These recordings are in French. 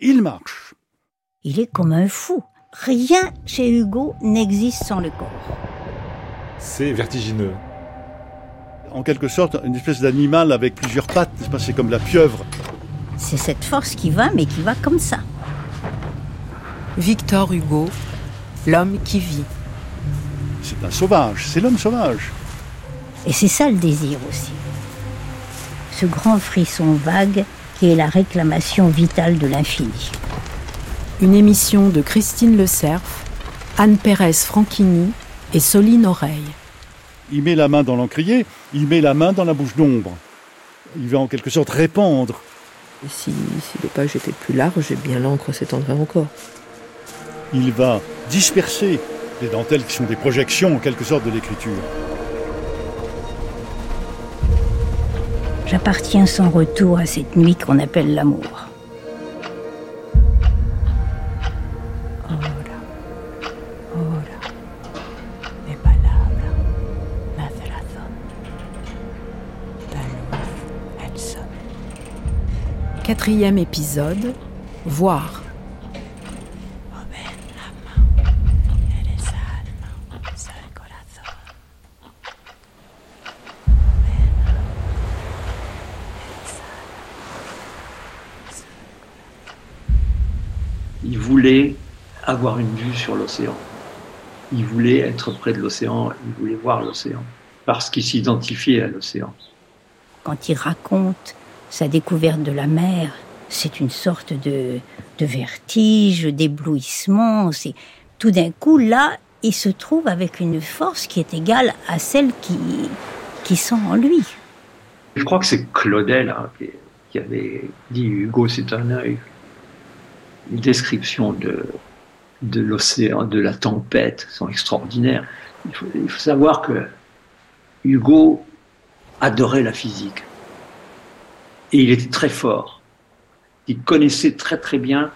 il marche. Il est comme un fou. Rien chez Hugo n'existe sans le corps. C'est vertigineux. En quelque sorte, une espèce d'animal avec plusieurs pattes, c'est comme la pieuvre. C'est cette force qui va, mais qui va comme ça. Victor Hugo, l'homme qui vit. C'est un sauvage, c'est l'homme sauvage. Et c'est ça le désir aussi. Ce grand frisson vague qui est la réclamation vitale de l'infini. Une émission de Christine Le Cerf, Anne Pérez Franchini et Soline Oreille. Il met la main dans l'encrier, il met la main dans la bouche d'ombre. Il va en quelque sorte répandre. Et si, si les pages étaient plus larges, bien l'encre s'étendrait encore. Il va disperser les dentelles qui sont des projections en quelque sorte de l'écriture. J'appartiens sans retour à cette nuit qu'on appelle l'amour. Quatrième épisode, voir. Il voulait avoir une vue sur l'océan. Il voulait être près de l'océan, il voulait voir l'océan, parce qu'il s'identifiait à l'océan. Quand il raconte sa découverte de la mer, c'est une sorte de, de vertige, d'éblouissement. C'est tout d'un coup là, il se trouve avec une force qui est égale à celle qui, qui sent en lui. Je crois que c'est Claudel hein, qui, avait dit Hugo, c'est un œil. Une description de, l'océan, de la tempête sont extraordinaires. Il faut, il faut savoir que Hugo adorait la physique. Et il était très fort. Il connaissait très très bien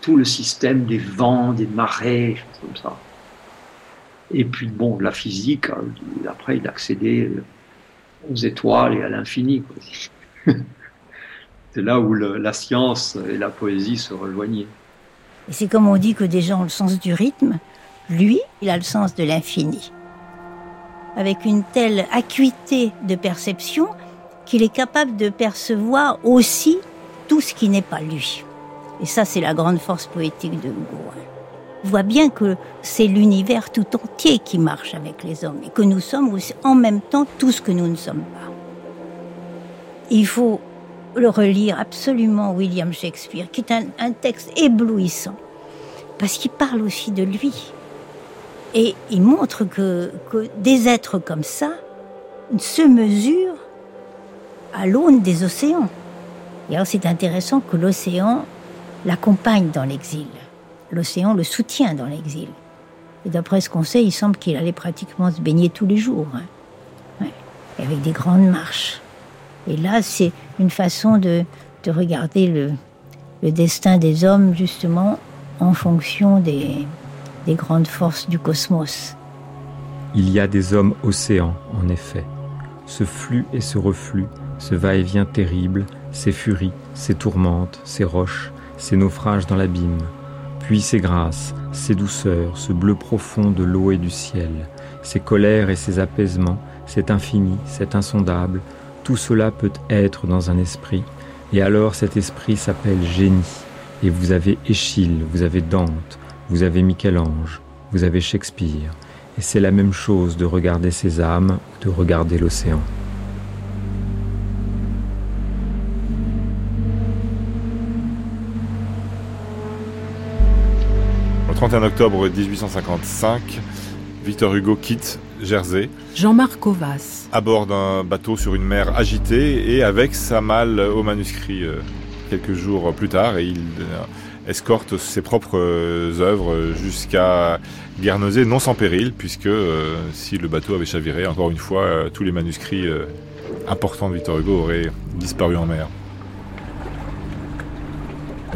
tout le système des vents, des marées, comme ça. Et puis bon, la physique, hein, après il accédait aux étoiles et à l'infini. c'est là où la science et la poésie se rejoignaient. C'est comme on dit que des gens ont le sens du rythme, lui, il a le sens de l'infini. Avec une telle acuité de perception qu'il est capable de percevoir aussi tout ce qui n'est pas lui. Et ça, c'est la grande force poétique de Hugo. On voit bien que c'est l'univers tout entier qui marche avec les hommes et que nous sommes aussi en même temps tout ce que nous ne sommes pas. Il faut le relire absolument William Shakespeare, qui est un, un texte éblouissant, parce qu'il parle aussi de lui. Et il montre que, que des êtres comme ça se mesurent à l'aune des océans. Et alors c'est intéressant que l'océan l'accompagne dans l'exil. L'océan le soutient dans l'exil. Et d'après ce qu'on sait, il semble qu'il allait pratiquement se baigner tous les jours. Hein. Ouais. Avec des grandes marches. Et là, c'est une façon de, de regarder le, le, destin des hommes, justement, en fonction des, des grandes forces du cosmos. Il y a des hommes océans, en effet. Ce flux et ce reflux ce va-et-vient terrible, ces furies, ces tourmentes, ces roches, ces naufrages dans l'abîme, puis ces grâces, ces douceurs, ce bleu profond de l'eau et du ciel, ces colères et ces apaisements, cet infini, cet insondable, tout cela peut être dans un esprit, et alors cet esprit s'appelle génie, et vous avez Échille, vous avez Dante, vous avez Michel-Ange, vous avez Shakespeare, et c'est la même chose de regarder ces âmes ou de regarder l'océan. Le 31 octobre 1855, Victor Hugo quitte Jersey. Jean-Marc Ovas. À bord d'un bateau sur une mer agitée et avec sa malle au manuscrit euh, quelques jours plus tard. Et il euh, escorte ses propres euh, œuvres jusqu'à Guernesey, non sans péril, puisque si le bateau avait chaviré, encore une fois, tous les manuscrits importants de Victor Hugo auraient disparu en mer.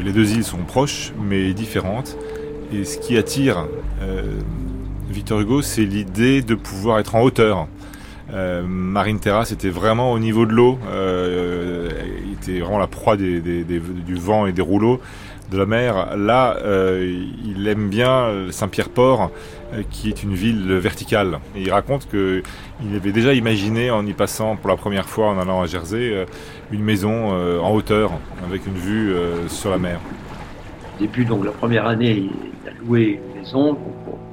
Les deux îles sont proches mais différentes. Et ce qui attire Victor Hugo, c'est l'idée de pouvoir être en hauteur. Euh, Marine Terrasse était vraiment au niveau de l'eau, euh, il était vraiment la proie du vent et des rouleaux. de la mer. Là, euh, il aime bien Saint-Pierre-Port, qui est une ville verticale. Il raconte qu'il avait déjà imaginé, en y passant pour la première fois en allant à Jersey, une maison en hauteur, avec une vue sur la mer. Au début, donc la première année, il a loué une maison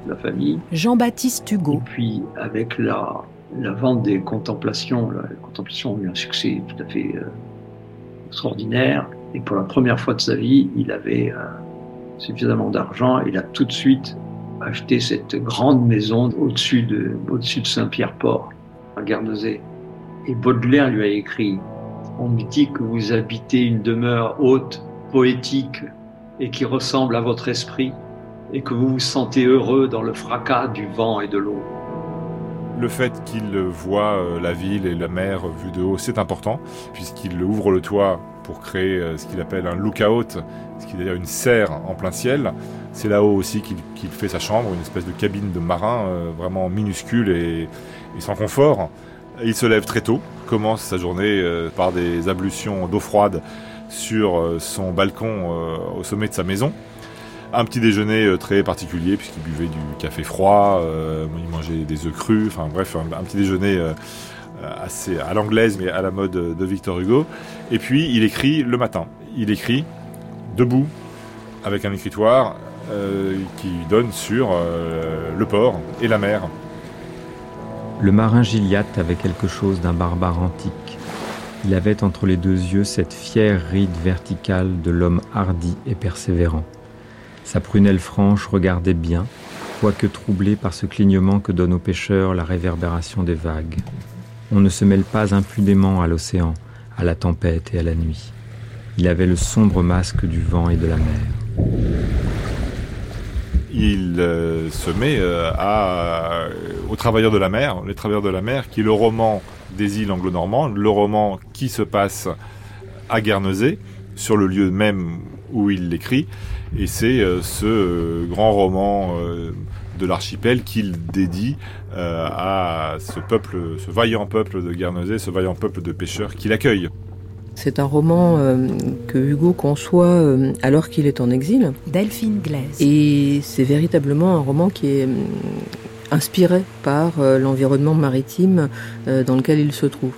la famille. Jean-Baptiste Hugo. Et puis, avec la, la vente des contemplations, la contemplation a eu un succès tout à fait extraordinaire. Et pour la première fois de sa vie, il avait euh, suffisamment d'argent. Il a tout de suite acheté cette grande maison au-dessus de, au-dessus de Saint-Pierre-Port, à Guernesey. Et Baudelaire lui a écrit On me dit que vous habitez une demeure haute, poétique, et qui ressemble à votre esprit, et que vous vous sentez heureux dans le fracas du vent et de l'eau. Le fait qu'il voit euh, la ville et la mer vue de haut, c'est important, puisqu'il ouvre le toit pour créer euh, ce qu'il appelle un lookout, ce qui est une serre en plein ciel. C'est là-haut aussi qu'il fait sa chambre, une espèce de cabine de marin euh, vraiment minuscule et, sans confort. Il se lève très tôt, commence sa journée par des ablutions d'eau froide sur son balcon au sommet de sa maison un petit déjeuner euh, très particulier puisqu'il buvait du café froid, euh, il mangeait des œufs crus, enfin bref, un, petit déjeuner euh, assez à l'anglaise mais à la mode de Victor Hugo. Et puis il écrit le matin. Il écrit debout avec un écritoire qui donne sur le port et la mer. Le marin Gilliatt avait quelque chose d'un barbare antique. Il avait entre les deux yeux cette fière ride verticale de l'homme hardi et persévérant. Sa prunelle franche regardait bien, quoique troublée par ce clignement que donne aux pêcheurs la réverbération des vagues. On ne se mêle pas impudemment à l'océan, à la tempête et à la nuit. Il avait le sombre masque du vent et de la mer. Il euh, se met euh, à, aux Travailleurs de la mer, Les Travailleurs de la mer, qui est le roman des îles anglo-normandes, le roman qui se passe à Guernesey, sur le lieu même où il l'écrit. Et c'est euh, ce euh, grand roman euh, de l'archipel qu'il dédie à ce peuple, ce vaillant peuple de Guernesey, ce vaillant peuple de pêcheurs qui l'accueille. C'est un roman que Hugo conçoit alors qu'il est en exil. Delphine Glaise. Et c'est véritablement un roman qui est inspiré par l'environnement maritime dans lequel il se trouve.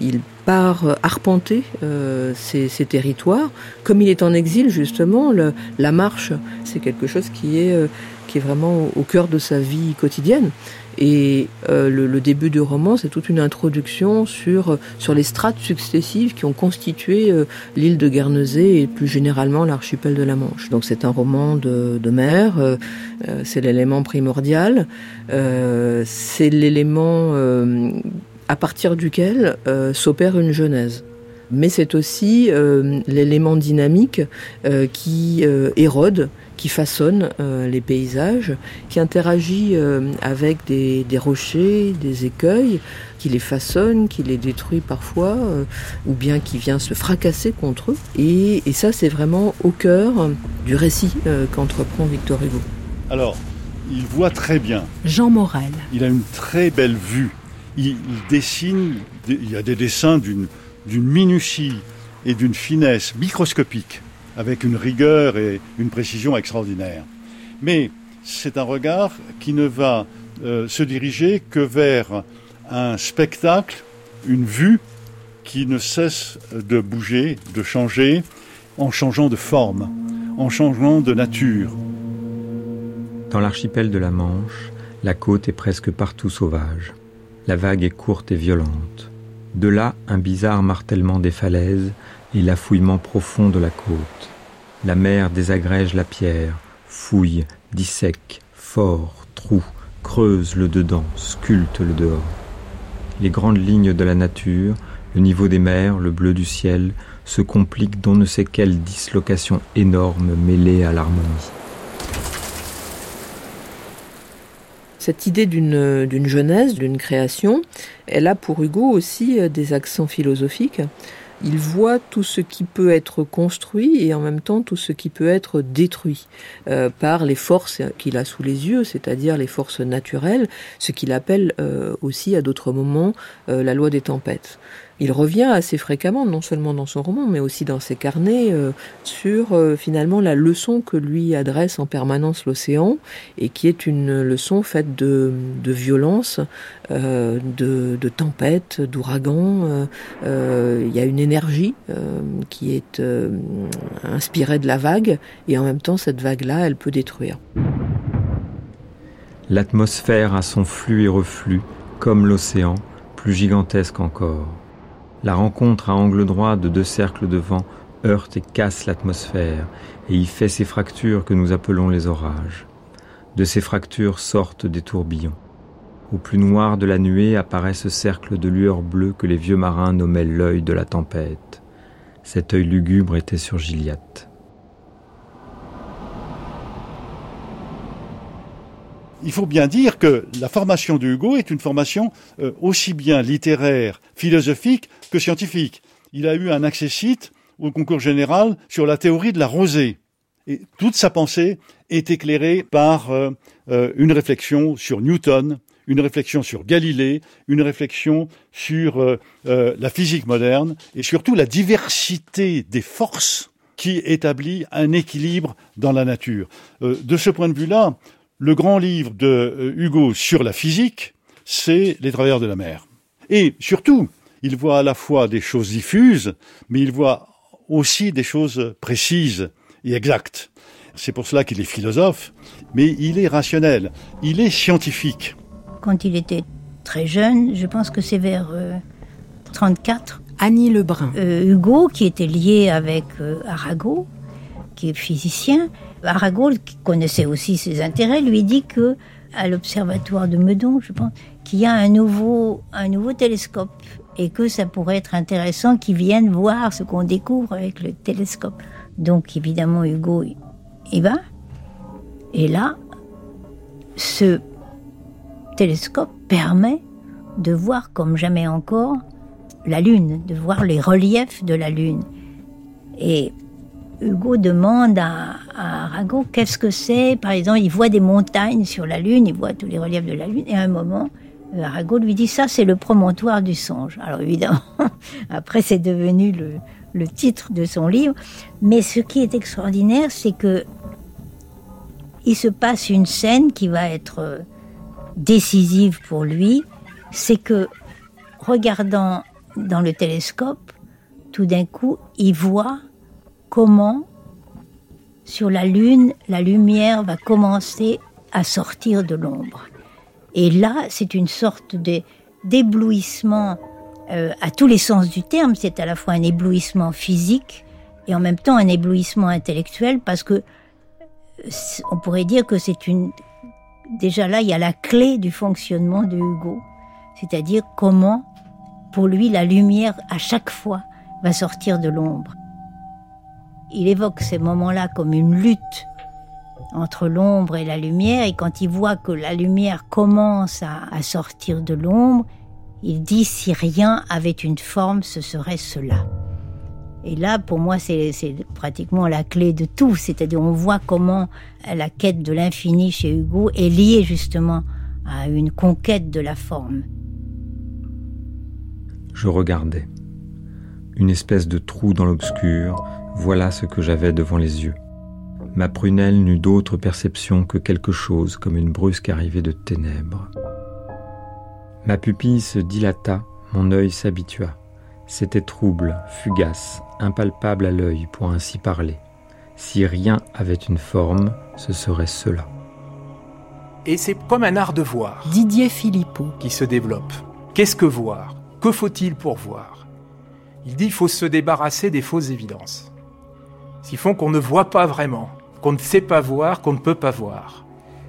Il part euh, arpenter euh, ces, territoires. Comme il est en exil, justement, la marche, c'est quelque chose qui est, euh, qui est vraiment au cœur de sa vie quotidienne. Et le, début du roman, c'est toute une introduction sur, sur les strates successives qui ont constitué l'île de Guernesey et plus généralement l'archipel de la Manche. Donc c'est un roman de, de mer, c'est l'élément primordial, c'est l'élément à partir duquel euh, s'opère une genèse. Mais c'est aussi euh, l'élément dynamique euh, qui érode, qui façonne les paysages, qui interagit avec des, rochers, des écueils, qui les façonne, qui les détruit parfois, ou bien qui vient se fracasser contre eux. Et, et ça, c'est vraiment au cœur du récit qu'entreprend Victor Hugo. Alors, il voit très bien. Jean Morel. Il a une très belle vue il, dessine, il y a des dessins d'une minutie et d'une finesse microscopique, avec une rigueur et une précision extraordinaire. Mais c'est un regard qui ne va euh, se diriger que vers un spectacle, une vue qui ne cesse de bouger, de changer, en changeant de forme, en changeant de nature. Dans l'archipel de la Manche, la côte est presque partout sauvage. La vague est courte et violente. De là, un bizarre martèlement des falaises et l'affouillement profond de la côte. La mer désagrège la pierre, fouille, dissèque, fort, trou, creuse le dedans, sculpte le dehors. Les grandes lignes de la nature, le niveau des mers, le bleu du ciel, se compliquent d'on ne sait quelle dislocation énorme mêlée à l'harmonie. Cette idée d'une genèse, d'une création, elle a pour Hugo aussi euh, des accents philosophiques. Il voit tout ce qui peut être construit et en même temps tout ce qui peut être détruit euh, par les forces qu'il a sous les yeux, c'est-à-dire les forces naturelles, ce qu'il appelle euh, aussi à d'autres moments la loi des tempêtes. Il revient assez fréquemment, non seulement dans son roman, mais aussi dans ses carnets, euh, sur euh, finalement la leçon que lui adresse en permanence l'océan, et qui est une leçon faite de, violence, euh, de, de tempête, d'ouragan. Il y a une énergie qui est inspirée de la vague, et en même temps, cette vague-là, elle peut détruire. L'atmosphère a son flux et reflux, comme l'océan, plus gigantesque encore. La rencontre à angle droit de deux cercles de vent heurte et casse l'atmosphère et y fait ces fractures que nous appelons les orages. De ces fractures sortent des tourbillons. Au plus noir de la nuée apparaît ce cercle de lueur bleue que les vieux marins nommaient l'œil de la tempête. Cet œil lugubre était sur Gilliatt. Il faut bien dire que la formation de Hugo est une formation euh, aussi bien littéraire, philosophique que scientifique. Il a eu un accessite au concours général sur la théorie de la rosée. Et toute sa pensée est éclairée par euh, euh, une réflexion sur Newton, une réflexion sur Galilée, une réflexion sur euh, la physique moderne et surtout la diversité des forces qui établit un équilibre dans la nature. de ce point de vue-là, le grand livre de Hugo sur la physique, c'est Les Travailleurs de la mer. Et surtout, il voit à la fois des choses diffuses, mais il voit aussi des choses précises et exactes. C'est pour cela qu'il est philosophe, mais il est rationnel, il est scientifique. Quand il était très jeune, je pense que c'est vers 34. Euh, Annie Lebrun. Euh, Hugo, qui était lié avec euh, Arago, qui est physicien, Arago, qui connaissait aussi ses intérêts, lui dit que à l'observatoire de Meudon, je pense, qu'il y a un nouveau, un nouveau télescope et que ça pourrait être intéressant qu'ils viennent voir ce qu'on découvre avec le télescope. Donc évidemment Hugo y va. Et là, ce télescope permet de voir comme jamais encore la Lune, de voir les reliefs de la Lune. Et Hugo demande à, à Arago qu'est-ce que c'est? Par exemple, il voit des montagnes sur la Lune, il voit tous les reliefs de la Lune, et à un moment, Arago lui dit ça, c'est le promontoire du songe. Alors évidemment, après c'est devenu le, le, titre de son livre. Mais ce qui est extraordinaire, c'est que il se passe une scène qui va être euh, décisive pour lui. C'est que regardant dans le télescope, tout d'un coup, il voit comment sur la Lune, la lumière va commencer à sortir de l'ombre. Et là, c'est une sorte d'éblouissement euh, à tous les sens du terme. C'est à la fois un éblouissement physique et en même temps un éblouissement intellectuel parce que on pourrait dire que c'est une déjà là il y a la clé du fonctionnement de Hugo, c'est-à-dire comment pour lui la lumière à chaque fois va sortir de l'ombre. Il évoque ces moments-là comme une lutte entre l'ombre et la lumière, et quand il voit que la lumière commence à, sortir de l'ombre, il dit si rien avait une forme, ce serait cela. Et là, pour moi, c'est pratiquement la clé de tout. C'est-à-dire, on voit comment la quête de l'infini chez Hugo est liée justement à une conquête de la forme. Je regardais. Une espèce de trou dans l'obscur, voilà ce que j'avais devant les yeux. Ma prunelle n'eut d'autre perception que quelque chose comme une brusque arrivée de ténèbres. Ma pupille se dilata, mon œil s'habitua. C'était trouble, fugace, impalpable à l'œil, pour ainsi parler. Si rien avait une forme, ce serait cela. Et c'est comme un art de voir. Didier Philippot. Qui se développe. Qu'est-ce que voir? Que faut-il pour voir? Il dit qu'il faut se débarrasser des fausses évidences. Ce font qu'on ne voit pas vraiment qu'on ne sait pas voir, qu'on ne peut pas voir.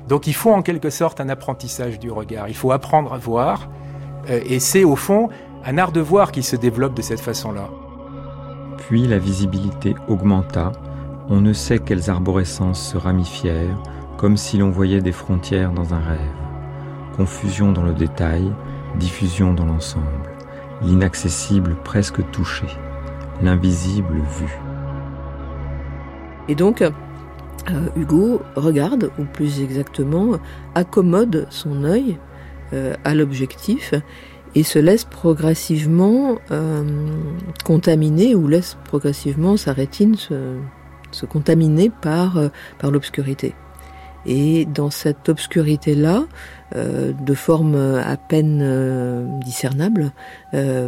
Donc il faut en quelque sorte un apprentissage du regard. Il faut apprendre à voir. Euh, et c'est au fond un art de voir qui se développe de cette façon-là. Puis la visibilité augmenta. On ne sait quelles arborescences se ramifièrent, comme si l'on voyait des frontières dans un rêve. Confusion dans le détail, diffusion dans l'ensemble. L'inaccessible presque touché, l'invisible vu. Et donc, euh, Hugo regarde, ou plus exactement, accommode son œil euh, à l'objectif, et se laisse progressivement euh, contaminer ou laisse progressivement sa rétine se, se contaminer par, par l'obscurité. Et dans cette obscurité-là, de forme à peine discernable,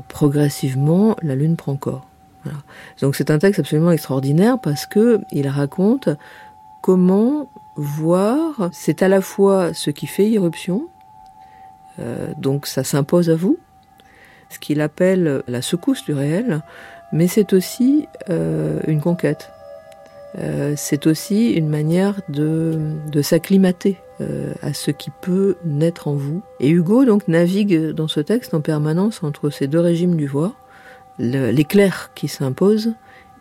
progressivement, la lune prend corps. Donc c'est un texte absolument extraordinaire parce que il raconte comment voir, c'est à la fois ce qui fait irruption, euh, donc ça s'impose à vous, ce qu'il appelle la secousse du réel, mais c'est aussi euh, une conquête. Euh, c'est aussi une manière de, s'acclimater à ce qui peut naître en vous. Et Hugo donc navigue dans ce texte en permanence entre ces deux régimes du voir, l'éclair qui s'impose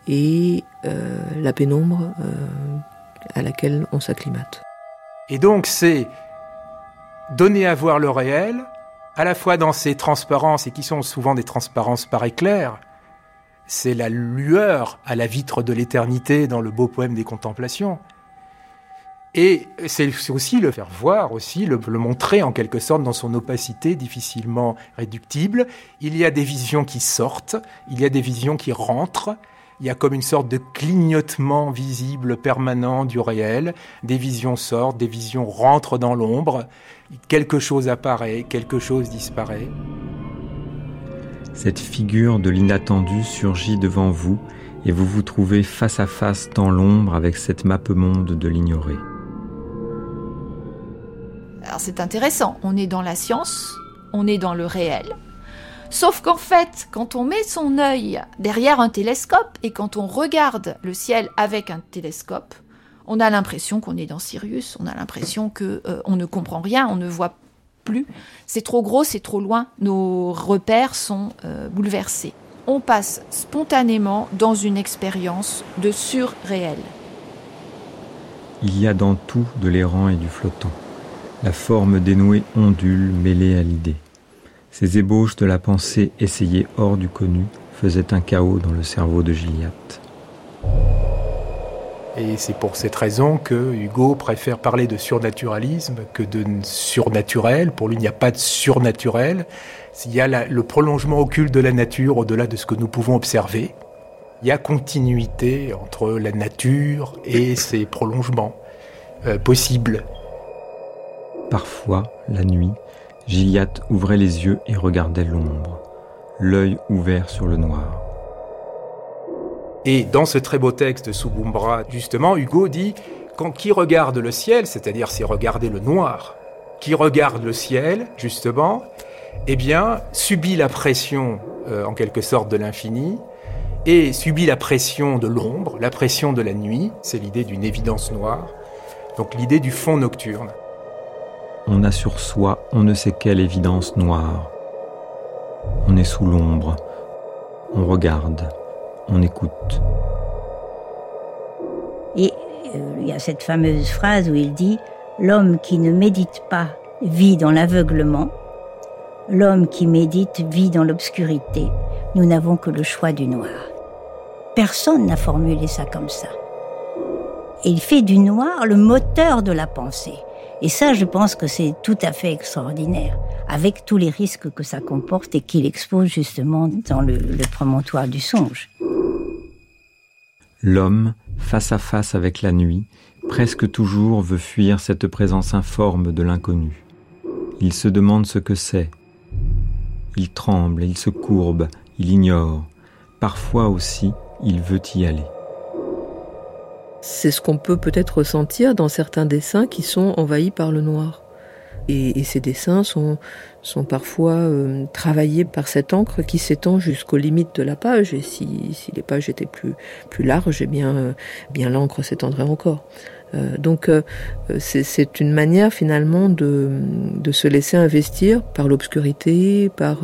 et euh, la pénombre euh, à laquelle on s'acclimate. Et donc c'est donner à voir le réel, à la fois dans ses transparences, et qui sont souvent des transparences par éclair, c'est la lueur à la vitre de l'éternité dans le beau poème des contemplations. Et c'est aussi le faire voir, aussi le, le montrer en quelque sorte dans son opacité difficilement réductible. Il y a des visions qui sortent, il y a des visions qui rentrent, il y a comme une sorte de clignotement visible permanent du réel. Des visions sortent, des visions rentrent dans l'ombre. Quelque chose apparaît, quelque chose disparaît. Cette figure de l'inattendu surgit devant vous et vous vous trouvez face à face dans l'ombre avec cette mappe-monde de l'ignoré. C'est intéressant, on est dans la science, on est dans le réel. Sauf qu'en fait, quand on met son œil derrière un télescope et quand on regarde le ciel avec un télescope, on a l'impression qu'on est dans Sirius, on a l'impression que euh, on ne comprend rien, on ne voit plus. C'est trop gros, c'est trop loin, nos repères sont euh, bouleversés. On passe spontanément dans une expérience de surréel. Il y a dans tout de l'errant et du flottant. La forme dénouée ondule mêlée à l'idée. Ces ébauches de la pensée essayée hors du connu faisaient un chaos dans le cerveau de Gilliatt. Et c'est pour cette raison que Hugo préfère parler de surnaturalisme que de surnaturel. Pour lui, il n'y a pas de surnaturel. Il y a le prolongement occulte de la nature au-delà de ce que nous pouvons observer. Il y a continuité entre la nature et ses prolongements euh, possibles. Parfois, la nuit, Gilliatt ouvrait les yeux et regardait l'ombre, l'œil ouvert sur le noir. Et dans ce très beau texte de Subumbra, justement, Hugo dit quand qui regarde le ciel, c'est-à-dire c'est regarder le noir, qui regarde le ciel, justement, eh bien, subit la pression, euh, en quelque sorte, de l'infini, et subit la pression de l'ombre, la pression de la nuit, c'est l'idée d'une évidence noire, donc l'idée du fond nocturne. On a sur soi on ne sait quelle évidence noire. On est sous l'ombre. On regarde. On écoute. Et euh, il y a cette fameuse phrase où il dit L'homme qui ne médite pas vit dans l'aveuglement, l'homme qui médite vit dans l'obscurité. Nous n'avons que le choix du noir. Personne n'a formulé ça comme ça. Et il fait du noir le moteur de la pensée. Et ça, je pense que c'est tout à fait extraordinaire, avec tous les risques que ça comporte et qu'il expose justement dans le, le promontoire du songe. L'homme, face à face avec la nuit, presque toujours veut fuir cette présence informe de l'inconnu. Il se demande ce que c'est. Il tremble, il se courbe, il ignore. Parfois aussi, il veut y aller. C'est ce qu'on peut peut-être ressentir dans certains dessins qui sont envahis par le noir. Et, ces dessins sont, sont parfois euh, travaillés par cette encre qui s'étend jusqu'aux limites de la page. Et si, si les pages étaient plus, plus larges, eh bien, euh, bien l'encre s'étendrait encore. Euh, donc euh, c'est une manière finalement de, de se laisser investir par l'obscurité, par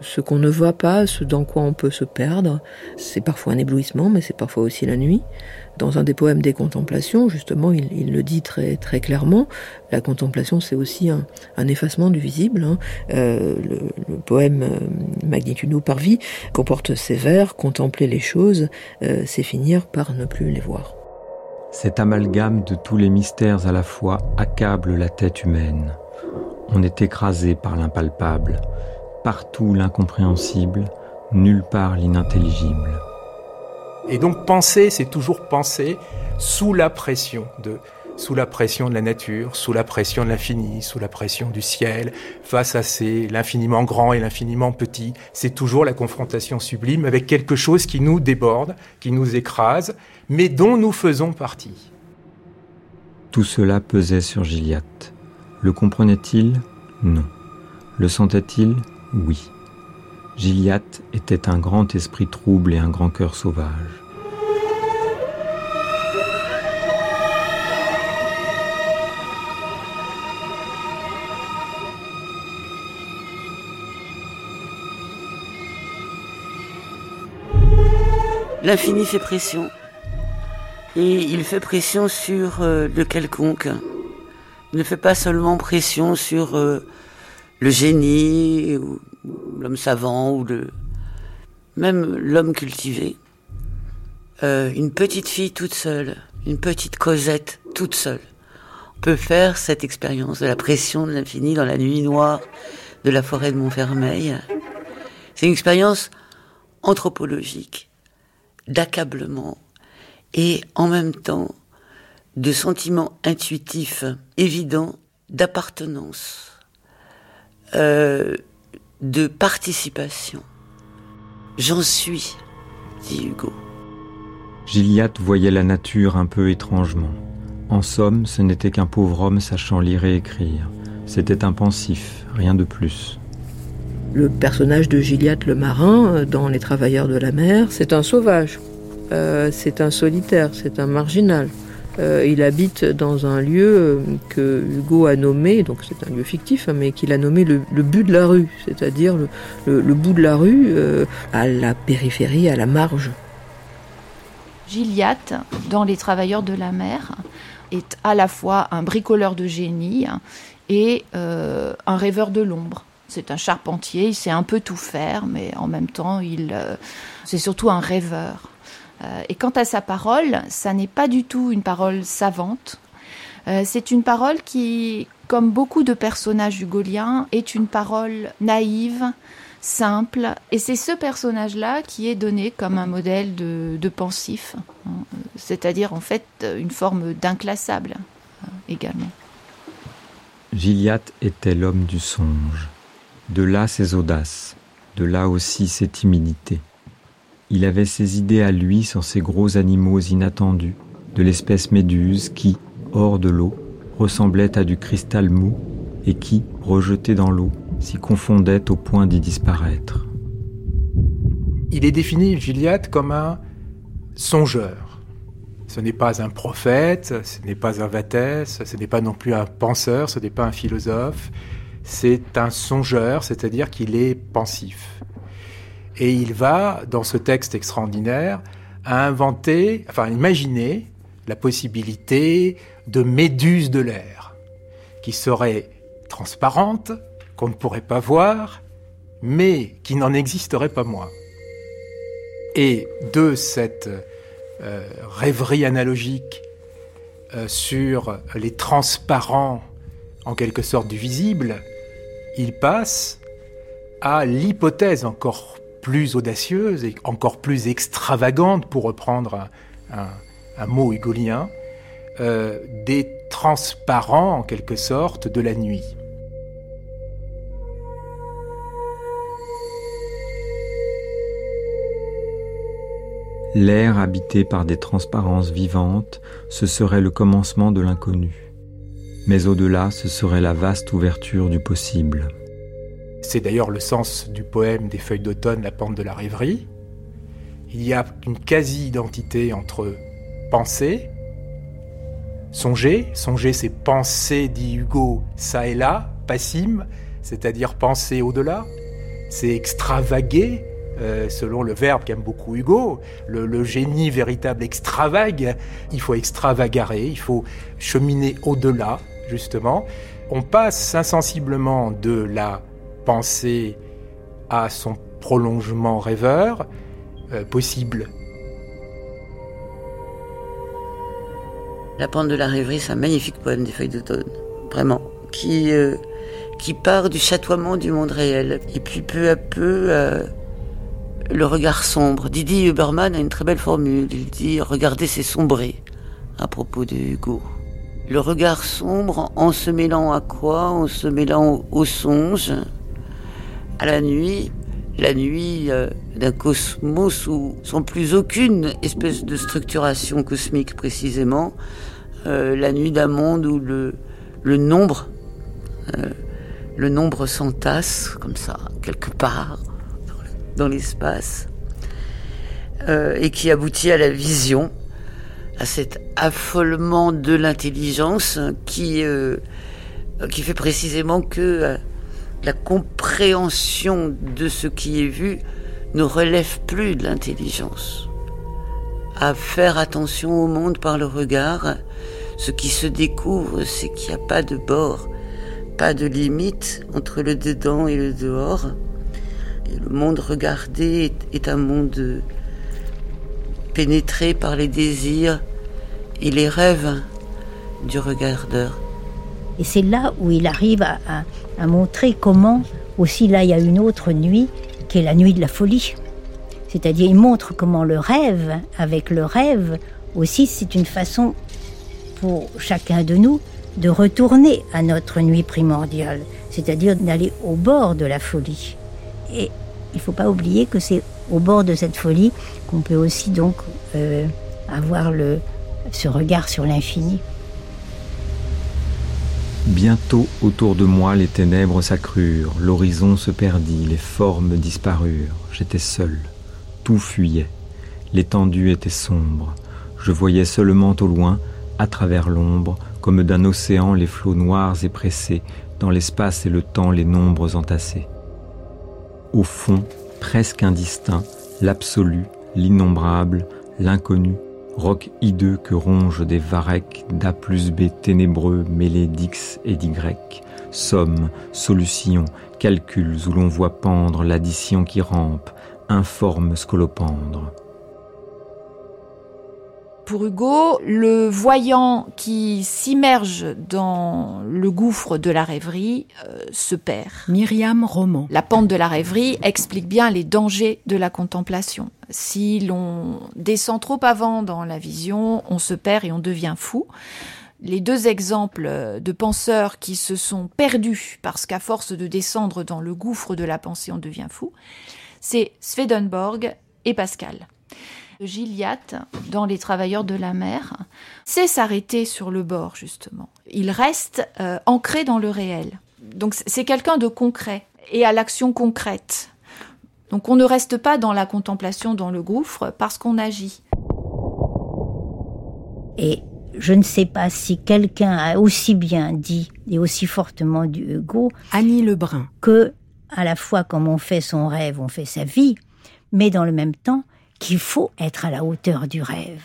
ce qu'on ne voit pas, ce dans quoi on peut se perdre. C'est parfois un éblouissement, mais c'est parfois aussi la nuit. Dans un des poèmes des contemplations, justement, il, le dit très, clairement, la contemplation c'est aussi un, effacement du visible. hein. Euh, le, le poème euh, Magnitudo Parvi comporte ces vers, contempler les choses, euh, c'est finir par ne plus les voir. Cet amalgame de tous les mystères à la fois accable la tête humaine. On est écrasé par l'impalpable, partout l'incompréhensible, nulle part l'inintelligible. Et donc penser, c'est toujours penser sous la pression de sous la pression de la nature, sous la pression de l'infini, sous la pression du ciel, face à ces l'infiniment grand et l'infiniment petit, c'est toujours la confrontation sublime avec quelque chose qui nous déborde, qui nous écrase, mais dont nous faisons partie. Tout cela pesait sur Gilliatt. Le comprenait-il? Non. Le sentait-il? Oui. Gilliatt était un grand esprit trouble et un grand cœur sauvage. L'infini fait pression. Et il fait pression sur euh, le quelconque. Il ne fait pas seulement pression sur euh, le génie, l'homme savant, ou le, même l'homme cultivé. Euh, une petite fille toute seule, une petite Cosette toute seule, peut faire cette expérience de la pression de l'infini dans la nuit noire de la forêt de Montfermeil. C'est une expérience anthropologique, d'accablement, et en même temps de sentiments intuitifs évidents d'appartenance, euh, de participation. J'en suis, dit Hugo. Gilliatt voyait la nature un peu étrangement. En somme, ce n'était qu'un pauvre homme sachant lire et écrire. C'était un pensif, rien de plus. Le personnage de Gilliatt le marin, euh, dans Les Travailleurs de la mer, c'est un sauvage. Euh, c'est un solitaire, c'est un marginal. Euh, il habite dans un lieu euh, que Hugo a nommé, donc c'est un lieu fictif, hein, mais qu'il a nommé le, but de la rue, c'est-à-dire le, bout de la rue à la périphérie, à la marge. Gilliatt, dans Les Travailleurs de la mer, est à la fois un bricoleur de génie et un rêveur de l'ombre. C'est un charpentier, il sait un peu tout faire, mais en même temps, il, c'est surtout un rêveur. Euh, et quant à sa parole, ça n'est pas du tout une parole savante. Euh, c'est une parole qui, comme beaucoup de personnages hugoliens, est une parole naïve, simple. Et c'est ce personnage-là qui est donné comme un modèle de, pensif, hein. c'est-à-dire en fait une forme d'inclassable euh, également. Gilliatt était l'homme du songe. De là ses audaces, de là aussi ses timidités. Il avait ses idées à lui sur ces gros animaux inattendus, de l'espèce méduse qui, hors de l'eau, ressemblait à du cristal mou et qui, rejeté dans l'eau, s'y confondait au point d'y disparaître. Il est défini, Gilliatt, comme un songeur. Ce n'est pas un prophète, ce n'est pas un vatès, ce n'est pas non plus un penseur, ce n'est pas un philosophe. C'est un songeur, c'est-à-dire qu'il est pensif. Et il va, dans ce texte extraordinaire, inventer, enfin imaginer la possibilité de méduses de l'air, qui seraient transparentes, qu'on ne pourrait pas voir, mais qui n'en existeraient pas moins. Et de cette euh, rêverie analogique euh, sur les transparents, en quelque sorte du visible, il passe à l'hypothèse encore plus audacieuse et encore plus extravagante, pour reprendre un, mot hugolien, euh, des transparents en quelque sorte de la nuit. L'air habité par des transparences vivantes, ce serait le commencement de l'inconnu. Mais au-delà, ce serait la vaste ouverture du possible. C'est d'ailleurs le sens du poème des feuilles d'automne, La pente de la rêverie. Il y a une quasi-identité entre penser, songer. Songer, c'est penser, dit Hugo, ça et là, passim, c'est-à-dire penser au-delà. C'est extravaguer, euh, selon le verbe qu'aime beaucoup Hugo. Le, génie véritable extravague. Il faut extravagarer, il faut cheminer au-delà, justement. On passe insensiblement de la penser à son prolongement rêveur euh, possible. La pente de la rêverie, c'est un magnifique poème des feuilles d'automne, vraiment, qui, euh, part du chatoiement du monde réel. Et puis peu à peu, euh, le regard sombre. Didier Huberman a une très belle formule. Il dit Regardez, c'est sombrer à propos de Hugo. Le regard sombre en se mêlant à quoi? En se mêlant au, songe, à la nuit, la nuit euh, d'un cosmos où sans plus aucune espèce de structuration cosmique précisément, euh, la nuit d'un monde où le, le nombre, euh, le nombre s'entasse comme ça quelque part dans l'espace, et qui aboutit à la vision à cet affolement de l'intelligence qui, qui fait précisément que la compréhension de ce qui est vu ne relève plus de l'intelligence. À faire attention au monde par le regard, ce qui se découvre, c'est qu'il n'y a pas de bord, pas de limite entre le dedans et le dehors. Et le monde regardé est un monde pénétré par les désirs et les rêves du regardeur. Et c'est là où il arrive à, montrer comment aussi là il y a une autre nuit qui est la nuit de la folie. C'est-à-dire il montre comment le rêve, avec le rêve, aussi c'est une façon pour chacun de nous de retourner à notre nuit primordiale, c'est-à-dire d'aller au bord de la folie. Et il ne faut pas oublier que c'est au bord de cette folie qu'on peut aussi donc euh, avoir le, ce regard sur l'infini. Bientôt autour de moi les ténèbres s'accrurent, l'horizon se perdit, les formes disparurent, j'étais seul, tout fuyait, l'étendue était sombre, je voyais seulement au loin, à travers l'ombre, comme d'un océan les flots noirs et pressés, dans l'espace et le temps les nombres entassés. Au fond, presque indistinct, l'absolu, l'innombrable, l'inconnu, roc hideux que rongent des varechs d'A plus B ténébreux mêlés d'X et d'Y, somme, solution, calculs où l'on voit pendre l'addition qui rampe, informe scolopendre. Pour Hugo, le voyant qui s'immerge dans le gouffre de la rêverie euh, se perd. Myriam Roman. La pente de la rêverie explique bien les dangers de la contemplation. Si l'on descend trop avant dans la vision, on se perd et on devient fou. Les deux exemples de penseurs qui se sont perdus parce qu'à force de descendre dans le gouffre de la pensée, on devient fou, c'est Swedenborg et Pascal. Gilliatt, dans Les Travailleurs de la mer, c'est s'arrêter sur le bord, justement. Il reste euh, ancré dans le réel. Donc c'est quelqu'un de concret et à l'action concrète. Donc on ne reste pas dans la contemplation dans le gouffre parce qu'on agit. Et je ne sais pas si quelqu'un a aussi bien dit et aussi fortement du Hugo Annie Lebrun que à la fois comme on fait son rêve, on fait sa vie, mais dans le même temps, qu'il faut être à la hauteur du rêve.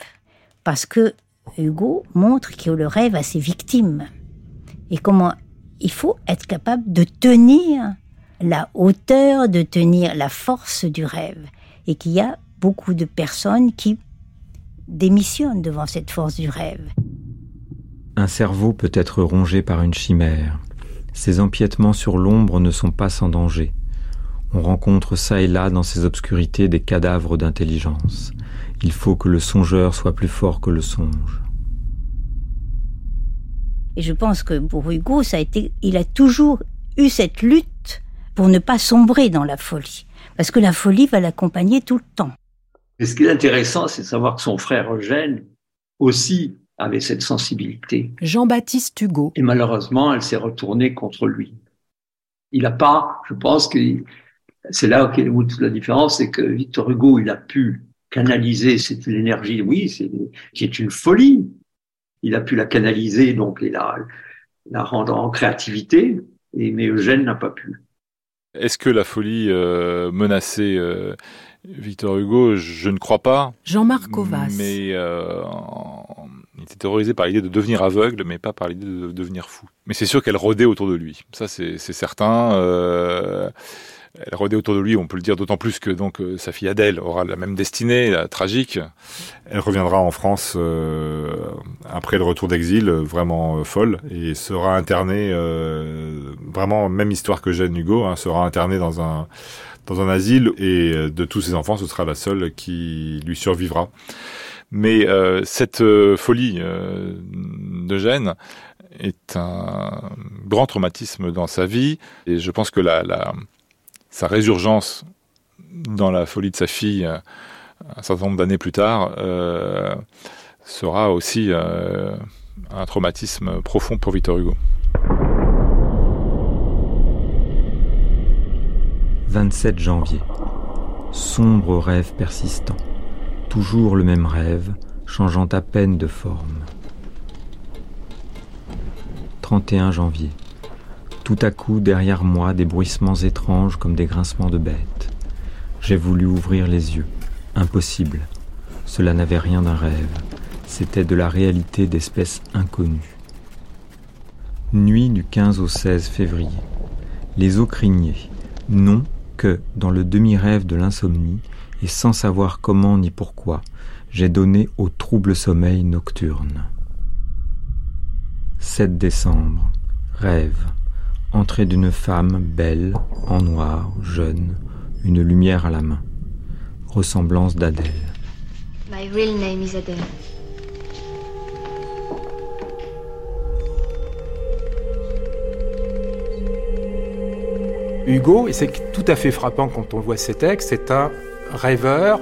Parce que Hugo montre que le rêve a ses victimes. Et comment il faut être capable de tenir la hauteur, de tenir la force du rêve. Et qu'il y a beaucoup de personnes qui démissionnent devant cette force du rêve. Un cerveau peut être rongé par une chimère. Ses empiètements sur l'ombre ne sont pas sans danger. On rencontre ça et là dans ces obscurités des cadavres d'intelligence. Il faut que le songeur soit plus fort que le songe. Et je pense que pour Hugo, ça a été, il a toujours eu cette lutte pour ne pas sombrer dans la folie. Parce que la folie va l'accompagner tout le temps. Et ce qui est intéressant, c'est de savoir que son frère Eugène aussi avait cette sensibilité. Jean-Baptiste Hugo. Et malheureusement, elle s'est retournée contre lui. Il n'a pas, je pense qu'il c'est là où toute la différence, c'est que Victor Hugo, il a pu canaliser cette l'énergie, oui, c'est qui est une folie. Il a pu la canaliser, donc et la, la rendre en créativité, et, mais Eugène n'a pas pu. Est-ce que la folie euh, menaçait euh, Victor Hugo? Je ne crois pas. Jean-Marc Covas. Mais euh, il était terrorisé par l'idée de devenir aveugle, mais pas par l'idée de devenir fou. Mais c'est sûr qu'elle rôdait autour de lui. Ça, c'est certain. Elle rôdait autour de lui, on peut le dire d'autant plus que donc euh, sa fille Adèle aura la même destinée, tragique. Elle reviendra en France euh, après le retour d'exil, vraiment folle, et sera internée, vraiment même histoire que Jeanne Hugo, hein, sera internée dans un dans un asile, et de tous ses enfants, ce sera la seule qui lui survivra. Mais cette folie de Jeanne est un grand traumatisme dans sa vie, et je pense que la, la sa résurgence dans la folie de sa fille euh, un certain nombre d'années plus tard euh, sera aussi euh, un traumatisme profond pour Victor Hugo. 27 janvier. Sombre rêve persistant. Toujours le même rêve, changeant à peine de forme. 31 janvier. Tout à coup, derrière moi, des bruissements étranges comme des grincements de bêtes. J'ai voulu ouvrir les yeux. Impossible. Cela n'avait rien d'un rêve. C'était de la réalité d'espèces inconnues. Nuit du 15 au 16 février. Les eaux crignaient. Non que, dans le demi-rêve de l'insomnie, et sans savoir comment ni pourquoi, j'ai donné au trouble sommeil nocturne. 7 décembre. Rêve. Entrée d'une femme belle, en noir, jeune, une lumière à la main. Ressemblance d'Adèle. My real name is Adèle. Hugo, et c'est tout à fait frappant quand on voit ces textes, c'est un rêveur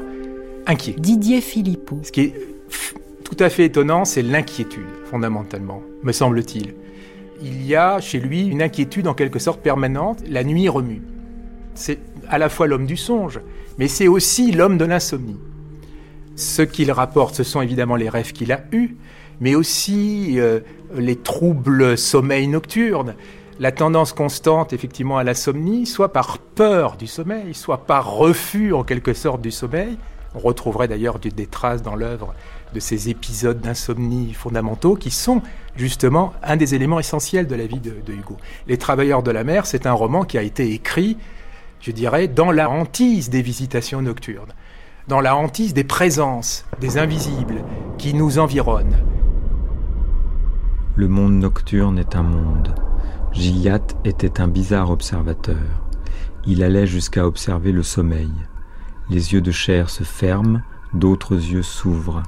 inquiet. Didier Philippot. Ce qui est tout à fait étonnant, c'est l'inquiétude, fondamentalement, me semble-t-il il y a chez lui une inquiétude en quelque sorte permanente. La nuit remue. C'est à la fois l'homme du songe, mais c'est aussi l'homme de l'insomnie. Ce qu'il rapporte, ce sont évidemment les rêves qu'il a eus, mais aussi euh, les troubles sommeil nocturnes, la tendance constante effectivement à l'insomnie, soit par peur du sommeil, soit par refus en quelque sorte du sommeil. On retrouverait d'ailleurs des traces dans l'œuvre de ces épisodes d'insomnie fondamentaux qui sont justement un des éléments essentiels de la vie de, Hugo. Les Travailleurs de la mer, c'est un roman qui a été écrit, je dirais, dans la hantise des visitations nocturnes, dans la hantise des présences, des invisibles qui nous environnent. Le monde nocturne est un monde. Gilliatt était un bizarre observateur. Il allait jusqu'à observer le sommeil. Les yeux de chair se ferment, d'autres yeux s'ouvrent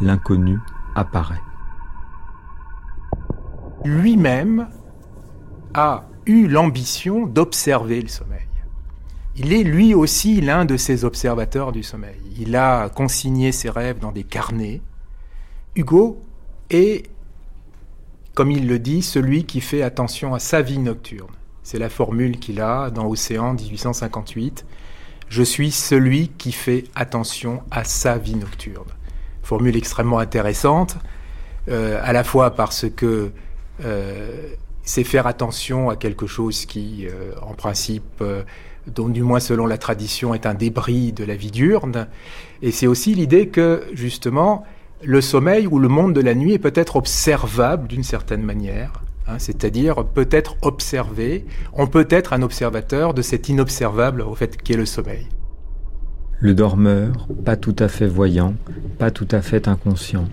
l'inconnu apparaît. Lui-même a eu l'ambition d'observer le sommeil. Il est lui aussi l'un de ces observateurs du sommeil. Il a consigné ses rêves dans des carnets. Hugo est, comme il le dit, celui qui fait attention à sa vie nocturne. C'est la formule qu'il a dans Océan 1858. Je suis celui qui fait attention à sa vie nocturne formule extrêmement intéressante, euh, à la fois parce que c'est faire attention à quelque chose qui, euh, en principe, dont du moins selon la tradition, est un débris de la vie diurne, et c'est aussi l'idée que, justement, le sommeil ou le monde de la nuit est peut-être observable d'une certaine manière, hein, c'est-à-dire peut-être observé, on peut être un observateur de cet inobservable au fait qu'est le sommeil. Le dormeur, pas tout à fait voyant, pas tout à fait inconscient,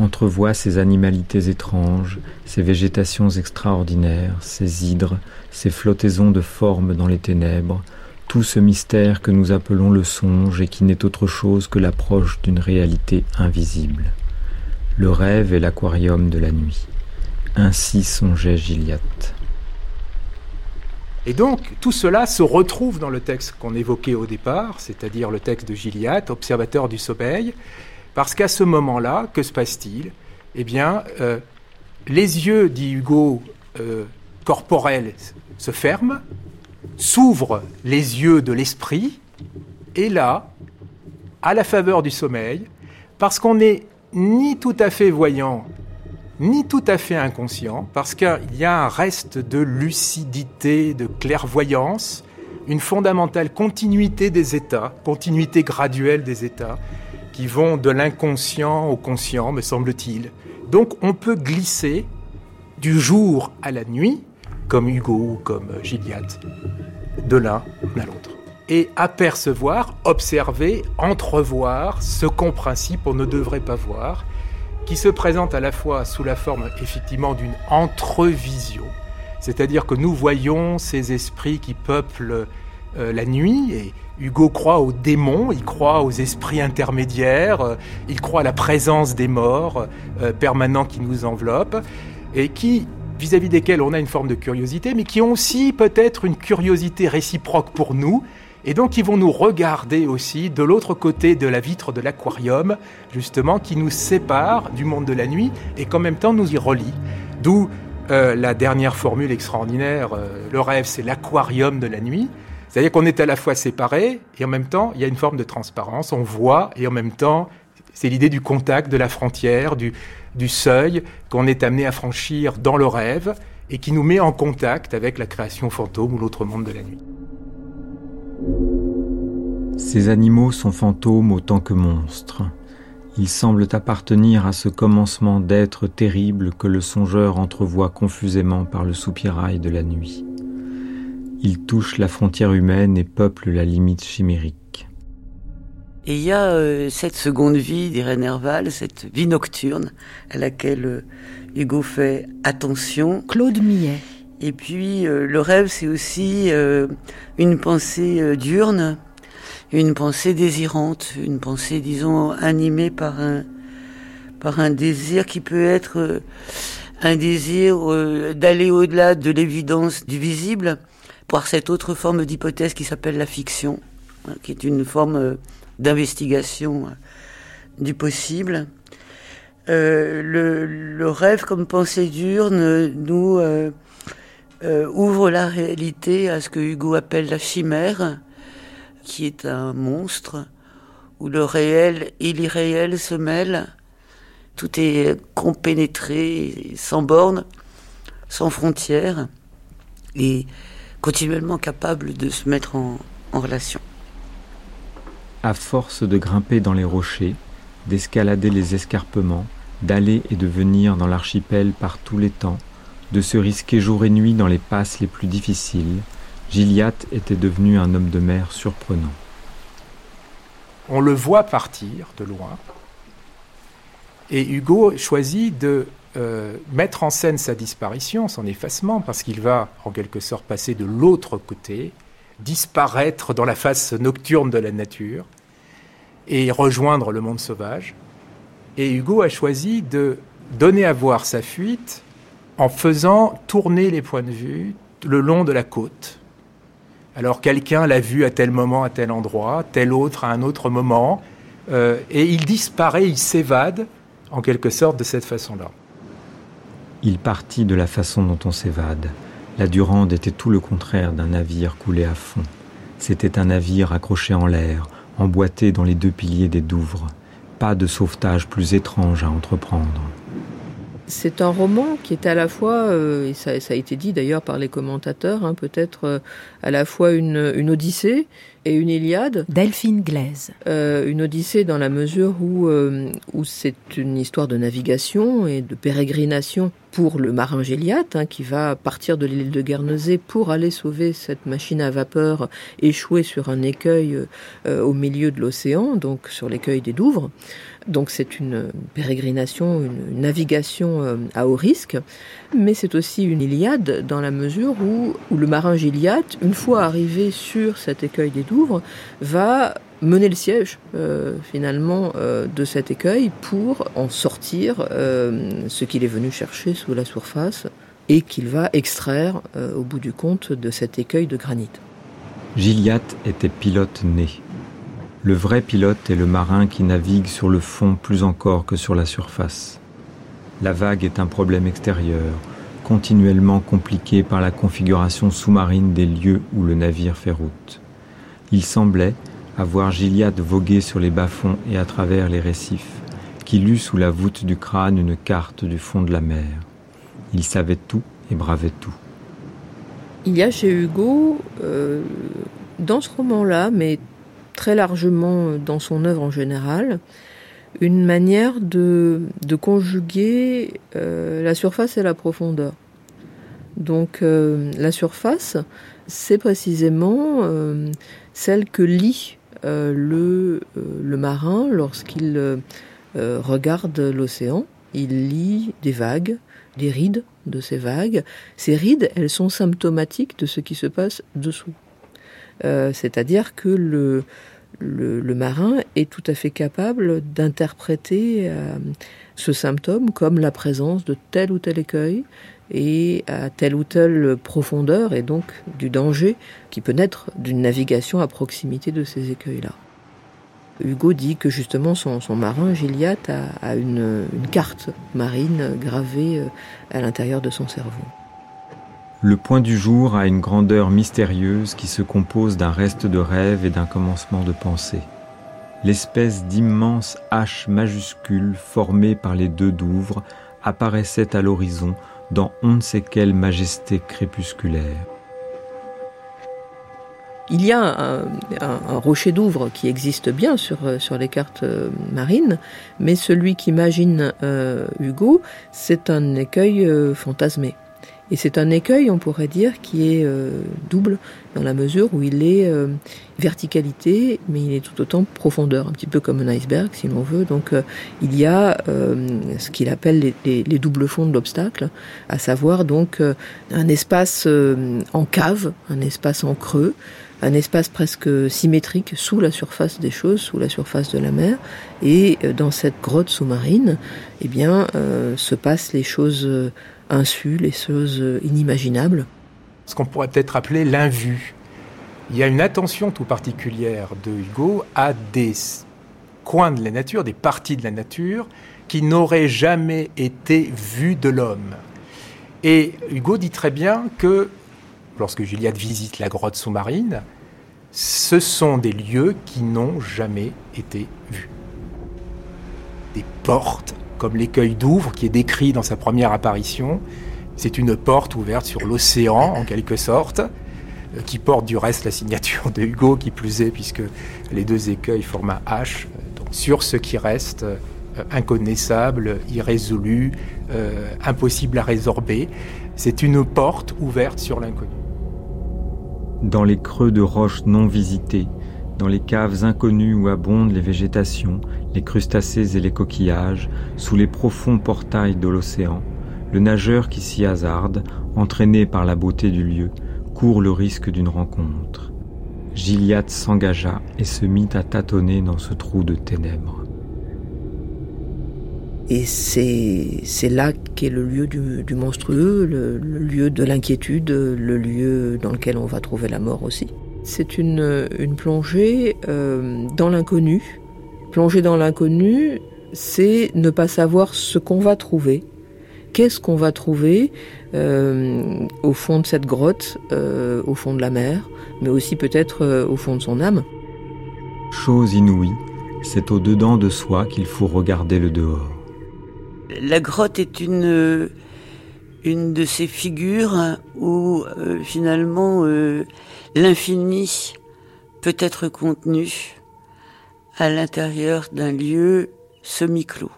entrevoit ces animalités étranges, ces végétations extraordinaires, ces hydres, ces flottaisons de formes dans les ténèbres, tout ce mystère que nous appelons le songe et qui n'est autre chose que l'approche d'une réalité invisible. Le rêve est l'aquarium de la nuit. Ainsi songeait Gilliatt. Et donc, tout cela se retrouve dans le texte qu'on évoquait au départ, c'est-à-dire le texte de Gilliatt, Observateur du sommeil, parce qu'à ce moment-là, que se passe-t-il? Eh bien, euh, les yeux, dit Hugo, euh, corporels se ferment, s'ouvrent les yeux de l'esprit, et là, à la faveur du sommeil, parce qu'on n'est ni tout à fait voyant, ni tout à fait inconscient, parce qu'il y a un reste de lucidité, de clairvoyance, une fondamentale continuité des états, continuité graduelle des états, qui vont de l'inconscient au conscient, me semble-t-il. Donc on peut glisser du jour à la nuit, comme Hugo ou comme Gilliatt, de l'un à l'autre. Et apercevoir, observer, entrevoir ce qu'en principe on ne devrait pas voir, qui se présente à la fois sous la forme effectivement d'une entrevision, c'est-à-dire que nous voyons ces esprits qui peuplent euh, la nuit et Hugo croit aux démons, il croit aux esprits intermédiaires, euh, il croit à la présence des morts euh, permanents qui nous enveloppent et qui vis-à-vis desquels on a une forme de curiosité, mais qui ont aussi peut-être une curiosité réciproque pour nous, et donc ils vont nous regarder aussi de l'autre côté de la vitre de l'aquarium, justement, qui nous sépare du monde de la nuit et qu'en même temps nous y relie. D'où la dernière formule extraordinaire, le rêve c'est l'aquarium de la nuit. C'est-à-dire qu'on est à la fois séparés et en même temps, il y a une forme de transparence. On voit et en même temps, c'est l'idée du contact, de la frontière, du, seuil qu'on est amené à franchir dans le rêve et qui nous met en contact avec la création fantôme ou l'autre monde de la nuit. Ces animaux sont fantômes autant que monstres. Ils semblent appartenir à ce commencement d'être terrible que le songeur entrevoit confusément par le soupirail de la nuit. Ils touchent la frontière humaine et peuplent la limite chimérique. Et il y a euh, cette seconde vie d'Irène Herval, cette vie nocturne à laquelle euh, Hugo fait attention. Claude Millet. Et puis euh, le rêve, c'est aussi une pensée diurne, une pensée désirante, une pensée, disons, animée par un, par un désir qui peut être un désir d'aller au-delà de l'évidence du visible par cette autre forme d'hypothèse qui s'appelle la fiction, hein, qui est une forme euh, d'investigation euh, du possible. Euh, le, rêve comme pensée diurne nous ouvre la réalité à ce que Hugo appelle la chimère, qui est un monstre où le réel et l'irréel se mêlent. Tout est compénétré, sans bornes, sans frontières. Et continuellement capable de se mettre en, relation. À force de grimper dans les rochers, d'escalader les escarpements, d'aller et de venir dans l'archipel par tous les temps, de se risquer jour et nuit dans les passes les plus difficiles, Gilliatt était devenu un homme de mer surprenant. On le voit partir de loin, et Hugo choisit de euh, mettre en scène sa disparition, son effacement, parce qu'il va en quelque sorte passer de l'autre côté, disparaître dans la face nocturne de la nature et rejoindre le monde sauvage. Et Hugo a choisi de donner à voir sa fuite en faisant tourner les points de vue le long de la côte. Alors quelqu'un l'a vu à tel moment, à tel endroit, tel autre à un autre moment, euh, et il disparaît, il s'évade en quelque sorte de cette façon-là. Il partit de la façon dont on s'évade. La Durande était tout le contraire d'un navire coulé à fond. C'était un navire accroché en l'air, emboîté dans les deux piliers des Douvres. Pas de sauvetage plus étrange à entreprendre. C'est un roman qui est à la fois, euh, et ça, a été dit d'ailleurs par les commentateurs, hein, peut-être euh, à la fois une, une odyssée et une Iliade. Delphine Glaise. Euh, une Odyssée dans la mesure où, où c'est une histoire de navigation et de pérégrination pour le marin Géliat, hein, qui va partir de l'île de Guernesey pour aller sauver cette machine à vapeur échouée sur un écueil au milieu de l'océan, donc sur l'écueil des Douvres. Donc c'est une pérégrination, une navigation euh, à haut risque, mais c'est aussi une Iliade dans la mesure où, le marin Gilliatt, une fois arrivé sur cet écueil des Douvres, va mener le siège euh, finalement euh, de cet écueil pour en sortir ce qu'il est venu chercher sous la surface et qu'il va extraire au bout du compte de cet écueil de granit. Gilliatt était pilote né. Le vrai pilote est le marin qui navigue sur le fond plus encore que sur la surface. La vague est un problème extérieur, continuellement compliqué par la configuration sous-marine des lieux où le navire fait route. Il semblait, à voir Gilliatt voguer sur les bas-fonds et à travers les récifs, qu'il eut sous la voûte du crâne une carte du fond de la mer. Il savait tout et bravait tout. Il y a chez Hugo, euh, dans ce roman-là, mais très largement dans son œuvre en général, une manière de, conjuguer euh, la surface et la profondeur. Donc la surface, c'est précisément celle que lit le, marin lorsqu'il regarde l'océan. Il lit des vagues, des rides de ces vagues. Ces rides, elles sont symptomatiques de ce qui se passe dessous. Euh, c'est-à-dire que le, le, marin est tout à fait capable d'interpréter euh, ce symptôme comme la présence de tel ou tel écueil et à telle ou telle profondeur et donc du danger qui peut naître d'une navigation à proximité de ces écueils-là. Hugo dit que justement son, marin, Gilliatt, a, une, carte marine gravée euh, à l'intérieur de son cerveau. Le point du jour a une grandeur mystérieuse qui se compose d'un reste de rêve et d'un commencement de pensée. L'espèce d'immense H majuscule formée par les deux Douvres apparaissait à l'horizon dans on ne sait quelle majesté crépusculaire. Il y a un, rocher d'ouvre qui existe bien sur, euh, les cartes euh, marines, mais celui qu'imagine euh, Hugo, c'est un écueil fantasmé. Et c'est un écueil, on pourrait dire, qui est double dans la mesure où il est verticalité, mais il est tout autant profondeur, un petit peu comme un iceberg, si l'on veut. Donc il y a ce qu'il appelle les, les, doubles fonds de l'obstacle, à savoir donc un espace en cave, un espace en creux, un espace presque symétrique sous la surface des choses, sous la surface de la mer. Et euh, dans cette grotte sous-marine, eh bien, euh, se passent les choses euh, insues, les choses inimaginables. Ce qu'on pourrait peut-être appeler l'invu. Il y a une attention tout particulière de Hugo à des coins de la nature, des parties de la nature qui n'auraient jamais été vues de l'homme. Et Hugo dit très bien que lorsque Gilliatt visite la grotte sous-marine, ce sont des lieux qui n'ont jamais été vus. Des portes, comme l'écueil d'Ouvre qui est décrit dans sa première apparition, c'est une porte ouverte sur l'océan en quelque sorte, euh, qui porte du reste la signature de Hugo, qui plus est, puisque les deux écueils forment un H, donc sur ce qui reste euh, inconnaissable, irrésolu, euh, impossible à résorber. C'est une porte ouverte sur l'inconnu dans les creux de roches non visitées, dans les caves inconnues où abondent les végétations, les crustacés et les coquillages, sous les profonds portails de l'océan, le nageur qui s'y hasarde, entraîné par la beauté du lieu, court le risque d'une rencontre. Gilliatt s'engagea et se mit à tâtonner dans ce trou de ténèbres. Et c'est là qu'est le lieu du, monstrueux, le, lieu de l'inquiétude, le lieu dans lequel on va trouver la mort aussi. C'est une, une, plongée euh, dans l'inconnu. Plonger dans l'inconnu, c'est ne pas savoir ce qu'on va trouver. Qu'est-ce qu'on va trouver euh, au fond de cette grotte, euh, au fond de la mer, mais aussi peut-être au fond de son âme Chose inouïe, c'est au-dedans de soi qu'il faut regarder le dehors la grotte est une, une de ces figures où euh, finalement euh, l'infini peut être contenu à l'intérieur d'un lieu semi-clos.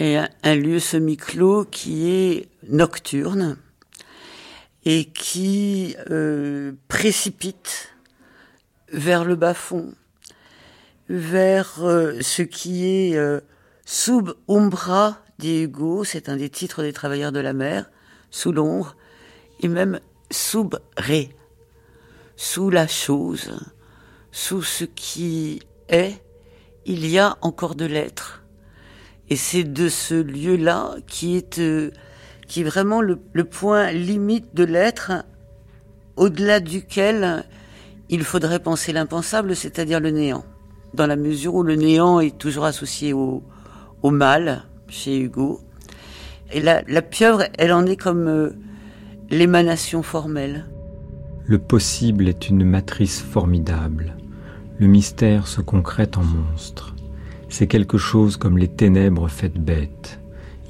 Et un, lieu semi-clos qui est nocturne et qui euh, précipite vers le bas-fond, vers ce qui est Sub umbra, dit Hugo, c'est un des titres des travailleurs de la mer, sous l'ombre, et même sub ré, sous la chose, sous ce qui est, il y a encore de l'être. Et c'est de ce lieu-là qui est, euh, qui est vraiment le, point limite de l'être, au-delà duquel il faudrait penser l'impensable, c'est-à-dire le néant. Dans la mesure où le néant est toujours associé au mal chez Hugo. Et la, la pieuvre, elle en est comme euh, l'émanation formelle. Le possible est une matrice formidable. Le mystère se concrète en monstre. C'est quelque chose comme les ténèbres faites bêtes.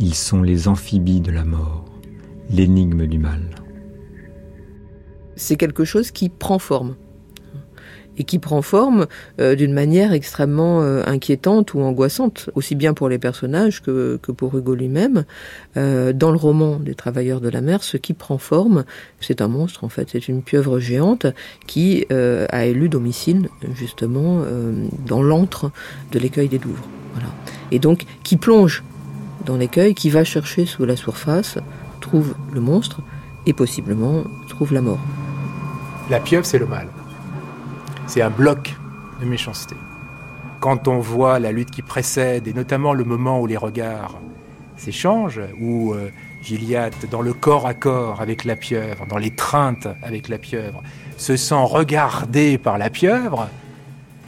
Ils sont les amphibies de la mort, l'énigme du mal. C'est quelque chose qui prend forme. Et qui prend forme euh, d'une manière extrêmement euh, inquiétante ou angoissante, aussi bien pour les personnages que, que pour Hugo lui-même. Euh, dans le roman des Travailleurs de la mer, ce qui prend forme, c'est un monstre en fait, c'est une pieuvre géante qui a élu domicile justement dans l'antre de l'écueil des Douvres. Voilà. Et donc qui plonge dans l'écueil, qui va chercher sous la surface, trouve le monstre et possiblement trouve la mort. La pieuvre, c'est le mal c'est un bloc de méchanceté. Quand on voit la lutte qui précède, et notamment le moment où les regards s'échangent, où euh, Gilliatt, dans le corps à corps avec la pieuvre, dans l'étreinte avec la pieuvre, se sent regardé par la pieuvre,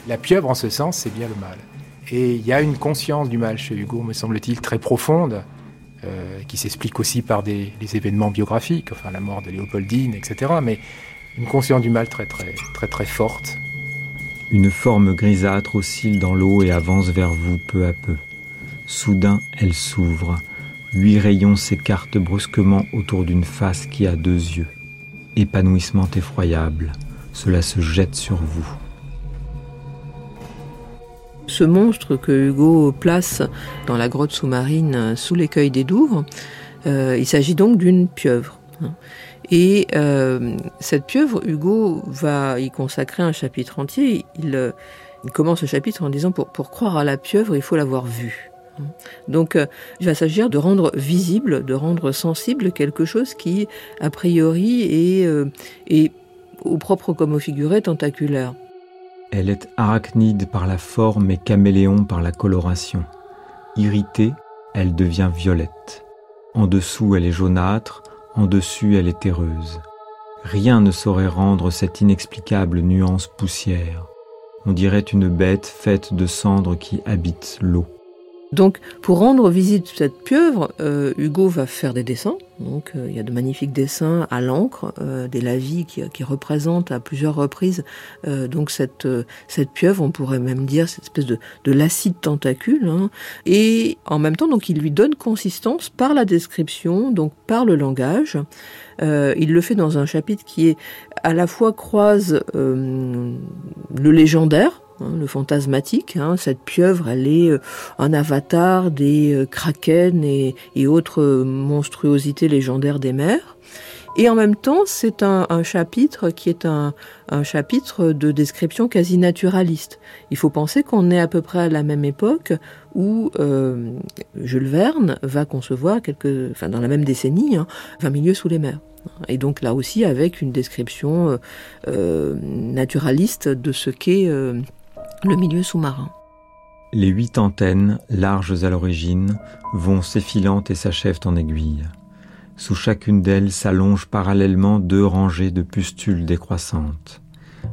la pieuvre en ce sens, c'est bien le mal. Et il y a une conscience du mal chez Hugo, me semble-t-il, très profonde, euh, qui s'explique aussi par des, événements biographiques, enfin la mort de Léopoldine, etc. Mais une conscience du mal très très très très forte. Une forme grisâtre oscille dans l'eau et avance vers vous peu à peu. Soudain, elle s'ouvre. Huit rayons s'écartent brusquement autour d'une face qui a deux yeux. Épanouissement effroyable. Cela se jette sur vous. Ce monstre que Hugo place dans la grotte sous-marine sous l'écueil des Douvres, euh, il s'agit donc d'une pieuvre. Et euh, cette pieuvre, Hugo va y consacrer un chapitre entier. Il, commence ce chapitre en disant pour, croire à la pieuvre, il faut l'avoir vue. Donc, euh, il va s'agir de rendre visible, de rendre sensible quelque chose qui, a priori, est, euh, est au propre comme au figuré tentaculaire. Elle est arachnide par la forme et caméléon par la coloration. Irritée, elle devient violette. En dessous, elle est jaunâtre, en dessus elle est terreuse. Rien ne saurait rendre cette inexplicable nuance poussière. On dirait une bête faite de cendres qui habite l'eau. Donc, pour rendre visite cette pieuvre, euh, Hugo va faire des dessins. Donc, euh, il y a de magnifiques dessins à l'encre, euh, des lavis qui, qui, représentent à plusieurs reprises donc cette cette pieuvre. On pourrait même dire cette espèce de, de l'acide tentacule. Hein. Et en même temps, donc, il lui donne consistance par la description, donc par le langage. il le fait dans un chapitre qui est à la fois croise le légendaire, le fantasmatique. Hein, cette pieuvre, elle est euh, un avatar des euh, kraken et, autres monstruosités légendaires des mers. Et en même temps, c'est un, chapitre qui est un, chapitre de description quasi naturaliste. Il faut penser qu'on est à peu près à la même époque où euh, Jules Verne va concevoir, enfin dans la même décennie, hein, 20 milieux sous les mers. Et donc là aussi avec une description naturaliste de ce qu'est le milieu sous-marin. Les huit antennes, larges à l'origine, vont s'effilant et s'achèvent en aiguille. Sous chacune d'elles s'allongent parallèlement deux rangées de pustules décroissantes.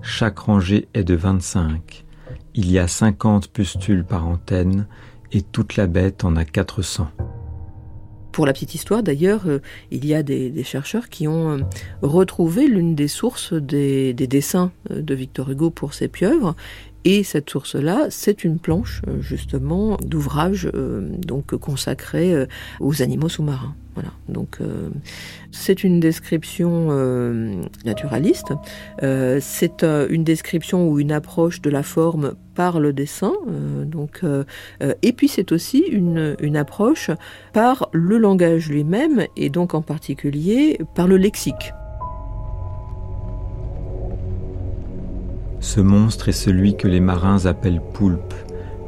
Chaque rangée est de 25. Il y a 50 pustules par antenne et toute la bête en a 400. Pour la petite histoire, d'ailleurs, euh, il y a des, chercheurs qui ont euh, retrouvé l'une des sources des, des, dessins euh, de Victor Hugo pour ses pieuvres et cette source-là, c'est une planche euh, justement d'ouvrage euh, donc consacré euh, aux animaux sous-marins. Voilà. Donc c'est une description naturaliste. c'est une description ou une approche de la forme par le dessin. donc et puis c'est aussi une, une approche par le langage lui-même et donc en particulier par le lexique. Ce monstre est celui que les marins appellent poulpe,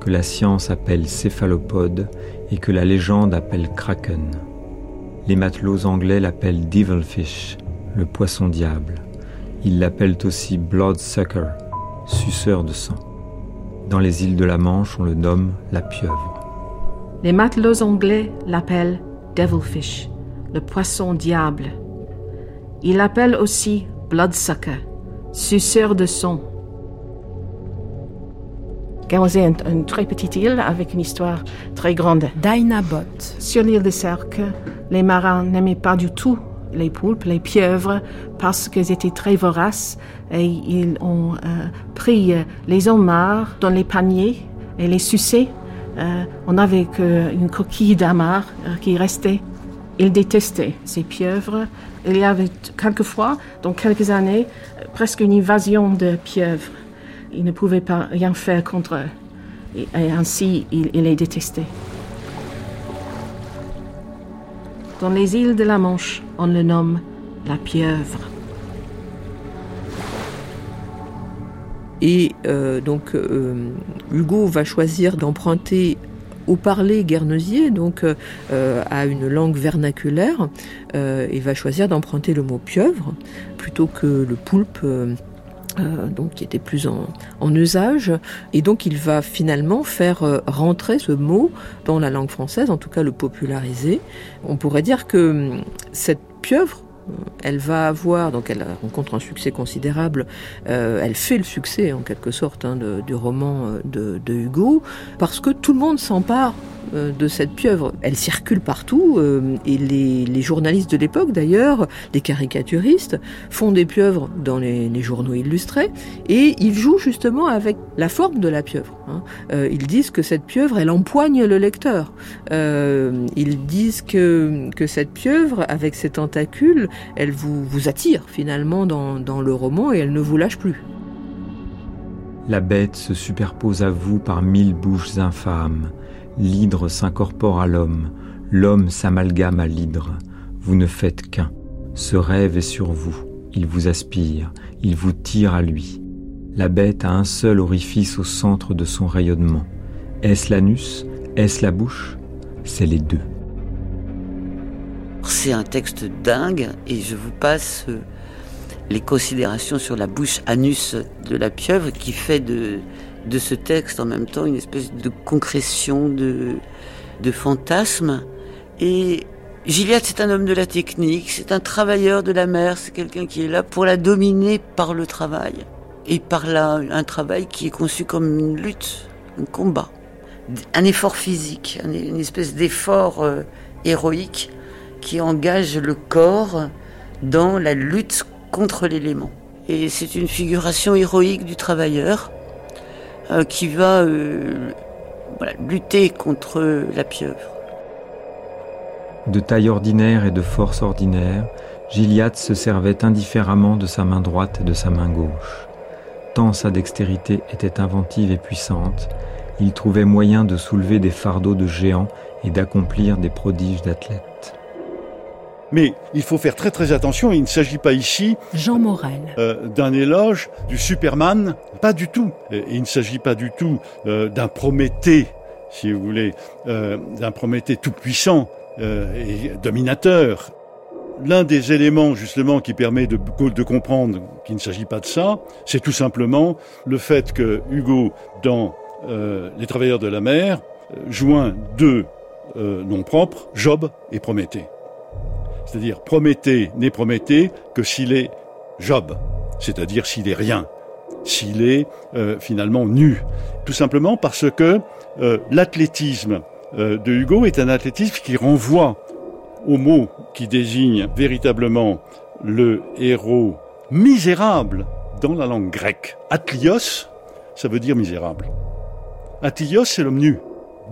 que la science appelle céphalopode et que la légende appelle kraken. Les matelots anglais l'appellent devilfish, le poisson diable. Ils l'appellent aussi bloodsucker, suceur de sang. Dans les îles de la Manche, on le nomme la pieuvre. Les matelots anglais l'appellent devilfish, le poisson diable. Ils l'appellent aussi bloodsucker, suceur de sang Guernsey est une, très petite île avec une histoire très grande. Dinah Sur l'île de Cercle, les marins n'aimaient pas du tout les poulpes, les pieuvres, parce qu'elles étaient très voraces et ils ont euh, pris euh, les homards dans les paniers et les sucé. Euh, on n'avait qu'une coquille d'amar qui restait. Ils détestaient ces pieuvres. Il y avait quelquefois, dans quelques années, presque une invasion de pieuvres. Il ne pouvait pas rien faire contre eux. Et, ainsi, il, est détesté. Dans les îles de la Manche, on le nomme la pieuvre. Et euh, donc euh, Hugo va choisir d'emprunter au parler guernesier, donc euh, à une langue vernaculaire, il va choisir d'emprunter le mot pieuvre plutôt que le poulpe. Donc qui était plus en, en, usage et donc il va finalement faire rentrer ce mot dans la langue française, en tout cas le populariser. On pourrait dire que hum, cette pieuvre elle va avoir, donc elle rencontre un succès considérable, euh, elle fait le succès en quelque sorte hein, du roman euh, de, Hugo, parce que tout le monde s'empare euh, de cette pieuvre. Elle circule partout et les, journalistes de l'époque d'ailleurs, les caricaturistes, font des pieuvres dans les, journaux illustrés et ils jouent justement avec la forme de la pieuvre. Hein. Ils disent que cette pieuvre, elle empoigne le lecteur. ils disent que cette pieuvre, avec ses tentacules, elle vous, attire finalement dans, dans le roman et elle ne vous lâche plus. La bête se superpose à vous par mille bouches infâmes. L'hydre s'incorpore à l'homme, l'homme s'amalgame à l'hydre. Vous ne faites qu'un. Ce rêve est sur vous, il vous aspire, il vous tire à lui. La bête a un seul orifice au centre de son rayonnement. Est-ce l'anus? Est-ce la bouche? C'est les deux. C'est un texte dingue et je vous passe euh, les considérations sur la bouche anus de la pieuvre qui fait de, de ce texte en même temps une espèce de concrétion, de, de fantasme. Et Gilliatt, c'est un homme de la technique, c'est un travailleur de la mer, c'est quelqu'un qui est là pour la dominer par le travail. Et par là, un travail qui est conçu comme une lutte, un combat, un effort physique, une espèce d'effort euh, héroïque qui engage le corps dans la lutte contre l'élément. Et c'est une figuration héroïque du travailleur euh, qui va euh, lutter contre la pieuvre. De taille ordinaire et de force ordinaire, Gilliatt se servait indifféremment de sa main droite et de sa main gauche. Tant sa dextérité était inventive et puissante, il trouvait moyen de soulever des fardeaux de géants et d'accomplir des prodiges d'athlètes. Mais il faut faire très très attention, il ne s'agit pas ici Jean Morel. Euh, d'un éloge du Superman, pas du tout. il ne s'agit pas du tout euh, d'un Prométhée, si vous voulez, euh, d'un Prométhée tout-puissant et dominateur. L'un des éléments justement qui permet de, de comprendre qu'il ne s'agit pas de ça, c'est tout simplement le fait que Hugo, dans Les Travailleurs de la mer, joint deux noms propres, Job et Prométhée. C'est-à-dire Prométhée n'est Prométhée que s'il est Job, c'est-à-dire s'il est rien, s'il est euh, finalement nu. Tout simplement parce que euh, l'athlétisme euh, de Hugo est un athlétisme qui renvoie au mot qui désigne véritablement le héros misérable dans la langue grecque. Atlios, ça veut dire misérable. Atlios, c'est l'homme nu,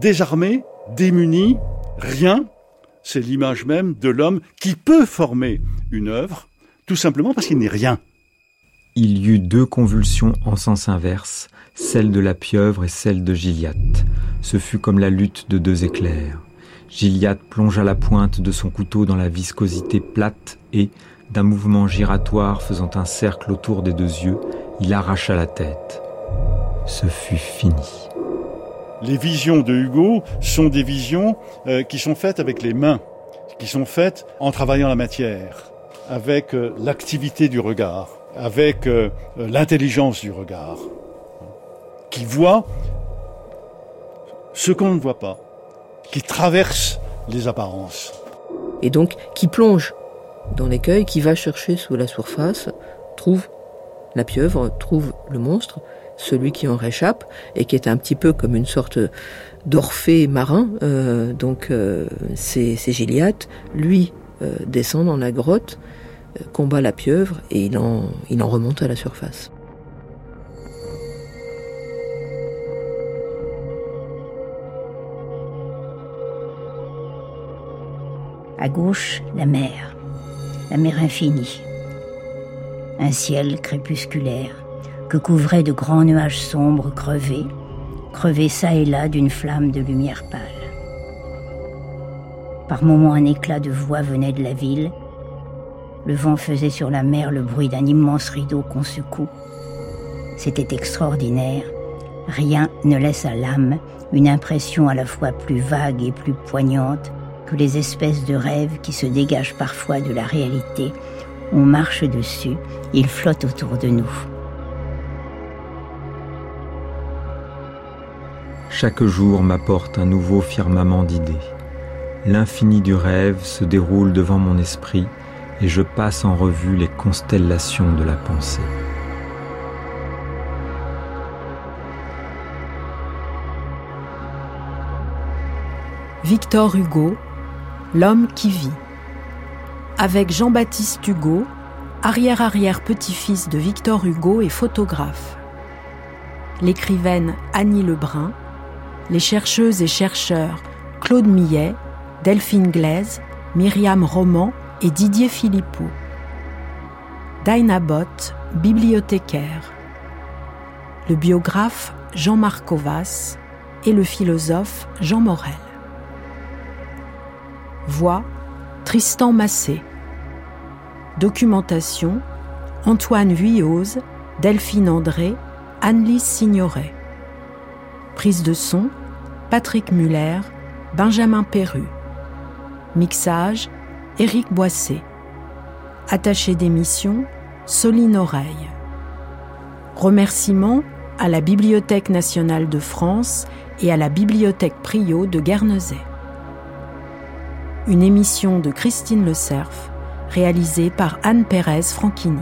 désarmé, démuni, rien, c'est l'image même de l'homme qui peut former une œuvre, tout simplement parce qu'il n'est rien. Il y eut deux convulsions en sens inverse, celle de la pieuvre et celle de Gilliatt. Ce fut comme la lutte de deux éclairs. Gilliatt plongea la pointe de son couteau dans la viscosité plate et, d'un mouvement giratoire faisant un cercle autour des deux yeux, il arracha la tête. Ce fut fini les visions de Hugo sont des visions euh, qui sont faites avec les mains, qui sont faites en travaillant la matière, avec euh, l'activité du regard, avec euh, l'intelligence du regard, qui voit ce qu'on ne voit pas, qui traverse les apparences. Et donc qui plonge dans l'écueil, qui va chercher sous la surface, trouve la pieuvre, trouve le monstre, celui qui en réchappe et qui est un petit peu comme une sorte d'Orphée marin. Euh, donc euh, c'est Gilliatt. Lui euh, descend dans la grotte, combat la pieuvre et il en, il en remonte à la surface. À gauche, la mer, la mer infinie. Un ciel crépusculaire que couvraient de grands nuages sombres crevés, crevés çà et là d'une flamme de lumière pâle. Par moments un éclat de voix venait de la ville, le vent faisait sur la mer le bruit d'un immense rideau qu'on secoue. C'était extraordinaire, rien ne laisse à l'âme une impression à la fois plus vague et plus poignante que les espèces de rêves qui se dégagent parfois de la réalité. On marche dessus, ils flottent autour de nous. Chaque jour m'apporte un nouveau firmament d'idées. L'infini du rêve se déroule devant mon esprit et je passe en revue les constellations de la pensée. Victor Hugo, L'homme qui vit. Avec Jean-Baptiste Hugo, arrière-arrière-petit-fils de Victor Hugo et photographe. L'écrivaine Annie Lebrun, les chercheuses et chercheurs Claude Millet, Delphine Glaise, Myriam Roman et Didier Philippot. Dinah Bott, bibliothécaire. Le biographe Jean-Marc Ovas et le philosophe Jean Morel. Voix Tristan Massé. Documentation Antoine Vuillose, Delphine André, Anne-Lise Signoret. Prise de son Patrick Muller, Benjamin Perru. Mixage Éric Boissé. Attaché d'émission Soline Oreille. Remerciements à la Bibliothèque nationale de France et à la Bibliothèque Priot de Guernesey une émission de Christine Le Cerf, réalisée par Anne Pérez Franchini.